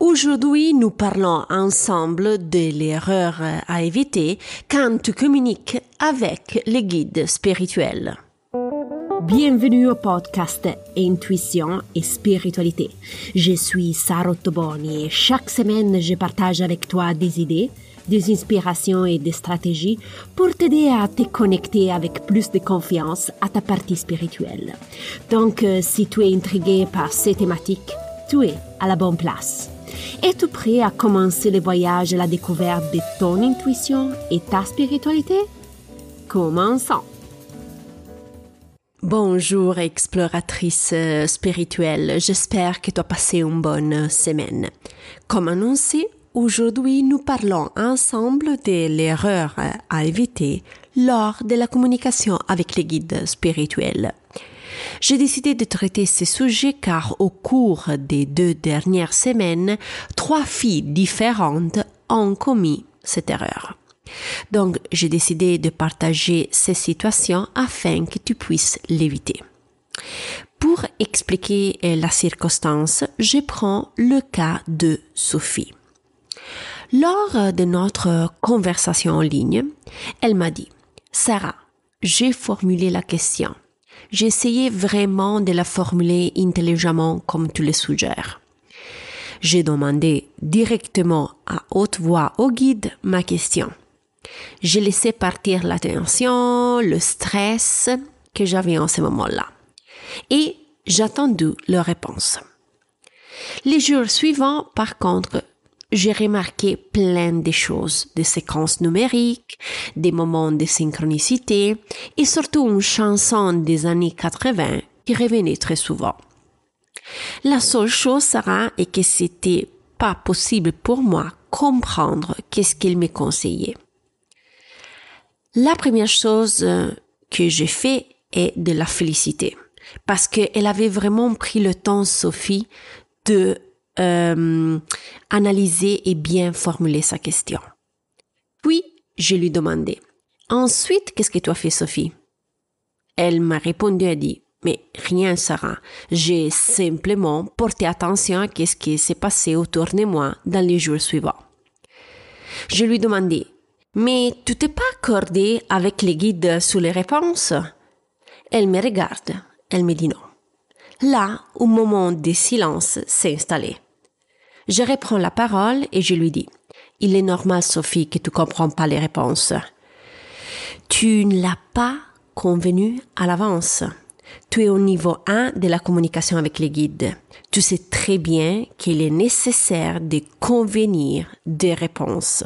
Aujourd'hui, nous parlons ensemble de l'erreur à éviter quand tu communiques avec les guides spirituels. Bienvenue au podcast Intuition et Spiritualité. Je suis Sarah Toboni et chaque semaine je partage avec toi des idées, des inspirations et des stratégies pour t'aider à te connecter avec plus de confiance à ta partie spirituelle. Donc, euh, si tu es intrigué par ces thématiques, tu es à la bonne place. Es-tu prêt à commencer le voyage à la découverte de ton intuition et ta spiritualité? Commençons. Bonjour exploratrice euh, spirituelle, j'espère que tu as passé une bonne semaine. Comme annoncé, aujourd'hui nous parlons ensemble de l'erreur à éviter lors de la communication avec les guides spirituels. J'ai décidé de traiter ce sujet car au cours des deux dernières semaines, trois filles différentes ont commis cette erreur. Donc, j'ai décidé de partager ces situations afin que tu puisses l'éviter. Pour expliquer la circonstance, je prends le cas de Sophie. Lors de notre conversation en ligne, elle m'a dit, Sarah, j'ai formulé la question. Essayé vraiment de la formuler intelligemment comme tu le suggères. J'ai demandé directement à haute voix au guide ma question. J'ai laissé partir la tension, le stress que j'avais en ce moment-là. Et j'ai attendu leur réponse. Les jours suivants, par contre, j'ai remarqué plein de choses, des séquences numériques, des moments de synchronicité et surtout une chanson des années 80 qui revenait très souvent. La seule chose, Sarah, est que c'était pas possible pour moi comprendre qu'est-ce qu'il me conseillait. La première chose euh, que j'ai fait est de la féliciter parce qu'elle avait vraiment pris le temps, Sophie, de euh, analyser et bien formuler sa question. Puis, je lui demandé, ensuite, qu'est-ce que tu as fait, Sophie? Elle m'a répondu et dit, mais rien, Sarah. J'ai simplement porté attention à ce qui s'est passé autour de moi dans les jours suivants. Je lui demandé, mais tu t'es pas accordé avec les guides sur les réponses? Elle me regarde. Elle me dit non. Là, un moment de silence s'est installé. Je reprends la parole et je lui dis, il est normal, Sophie, que tu comprends pas les réponses. Tu ne l'as pas convenu à l'avance. Tu es au niveau 1 de la communication avec les guides. Tu sais très bien qu'il est nécessaire de convenir des réponses.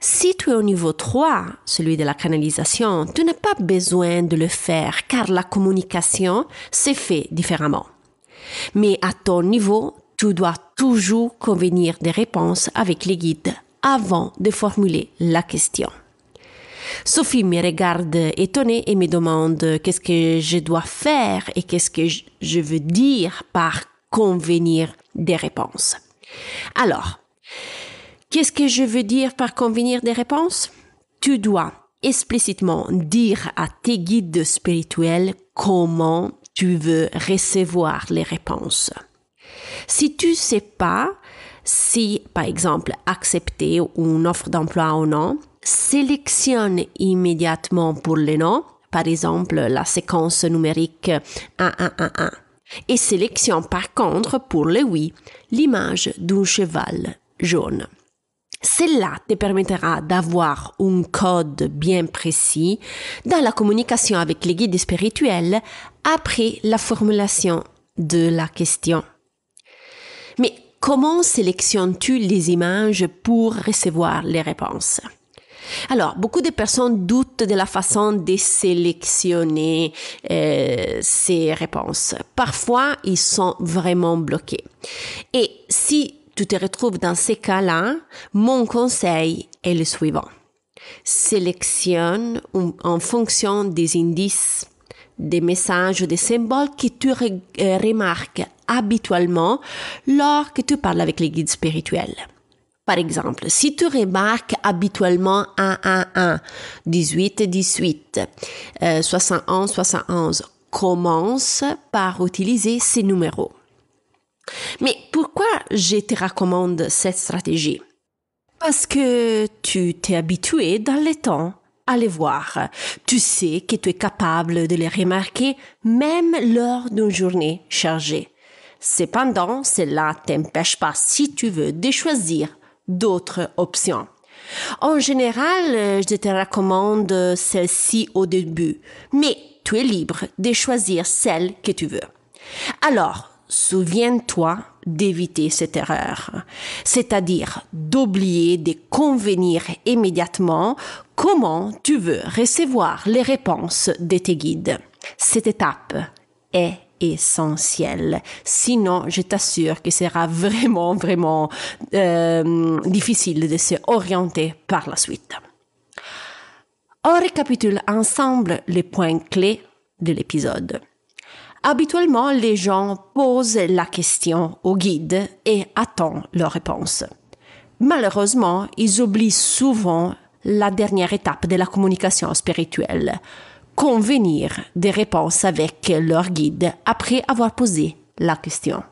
Si tu es au niveau 3, celui de la canalisation, tu n'as pas besoin de le faire car la communication s'est fait différemment. Mais à ton niveau, tu dois toujours convenir des réponses avec les guides avant de formuler la question. Sophie me regarde étonnée et me demande qu'est-ce que je dois faire et qu'est-ce que je veux dire par convenir des réponses. Alors, Qu'est-ce que je veux dire par convenir des réponses? Tu dois explicitement dire à tes guides spirituels comment tu veux recevoir les réponses. Si tu sais pas si, par exemple, accepter une offre d'emploi ou non, sélectionne immédiatement pour le non, par exemple, la séquence numérique 1111 et sélectionne par contre pour le oui l'image d'un cheval jaune. Cela te permettra d'avoir un code bien précis dans la communication avec les guides spirituels après la formulation de la question. Mais comment sélectionnes-tu les images pour recevoir les réponses? Alors, beaucoup de personnes doutent de la façon de sélectionner euh, ces réponses. Parfois, ils sont vraiment bloqués. Et si tu te retrouves dans ces cas-là, mon conseil est le suivant. Sélectionne en fonction des indices, des messages ou des symboles que tu euh, remarques habituellement lorsque tu parles avec les guides spirituels. Par exemple, si tu remarques habituellement 1, 1, 1, 18, 18, euh, 71, 71, commence par utiliser ces numéros. Mais pourquoi je te recommande cette stratégie? Parce que tu t'es habitué dans le temps à les voir. Tu sais que tu es capable de les remarquer même lors d'une journée chargée. Cependant, cela t'empêche pas, si tu veux, de choisir d'autres options. En général, je te recommande celle-ci au début, mais tu es libre de choisir celle que tu veux. Alors, souviens-toi d'éviter cette erreur, c'est-à-dire d'oublier de convenir immédiatement comment tu veux recevoir les réponses de tes guides. Cette étape est essentielle. Sinon, je t'assure que sera vraiment, vraiment euh, difficile de se orienter par la suite. On récapitule ensemble les points clés de l'épisode. Habituellement, les gens posent la question au guide et attendent leur réponse. Malheureusement, ils oublient souvent la dernière étape de la communication spirituelle, convenir des réponses avec leur guide après avoir posé la question.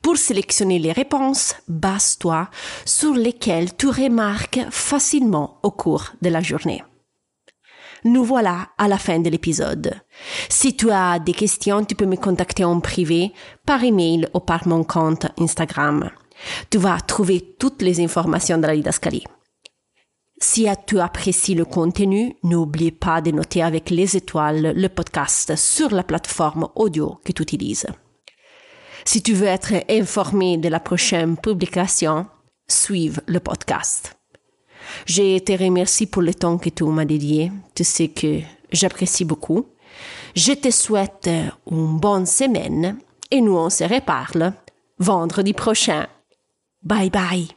Pour sélectionner les réponses, base-toi sur lesquelles tu remarques facilement au cours de la journée. Nous voilà à la fin de l'épisode. Si tu as des questions, tu peux me contacter en privé, par email ou par mon compte Instagram. Tu vas trouver toutes les informations de la didascalie. Si tu apprécies le contenu, n'oublie pas de noter avec les étoiles le podcast sur la plateforme audio que tu utilises. Si tu veux être informé de la prochaine publication, suive le podcast. Je te remercie pour le temps que tu m'as dédié. Tu sais que j'apprécie beaucoup. Je te souhaite une bonne semaine et nous on se reparle vendredi prochain. Bye bye.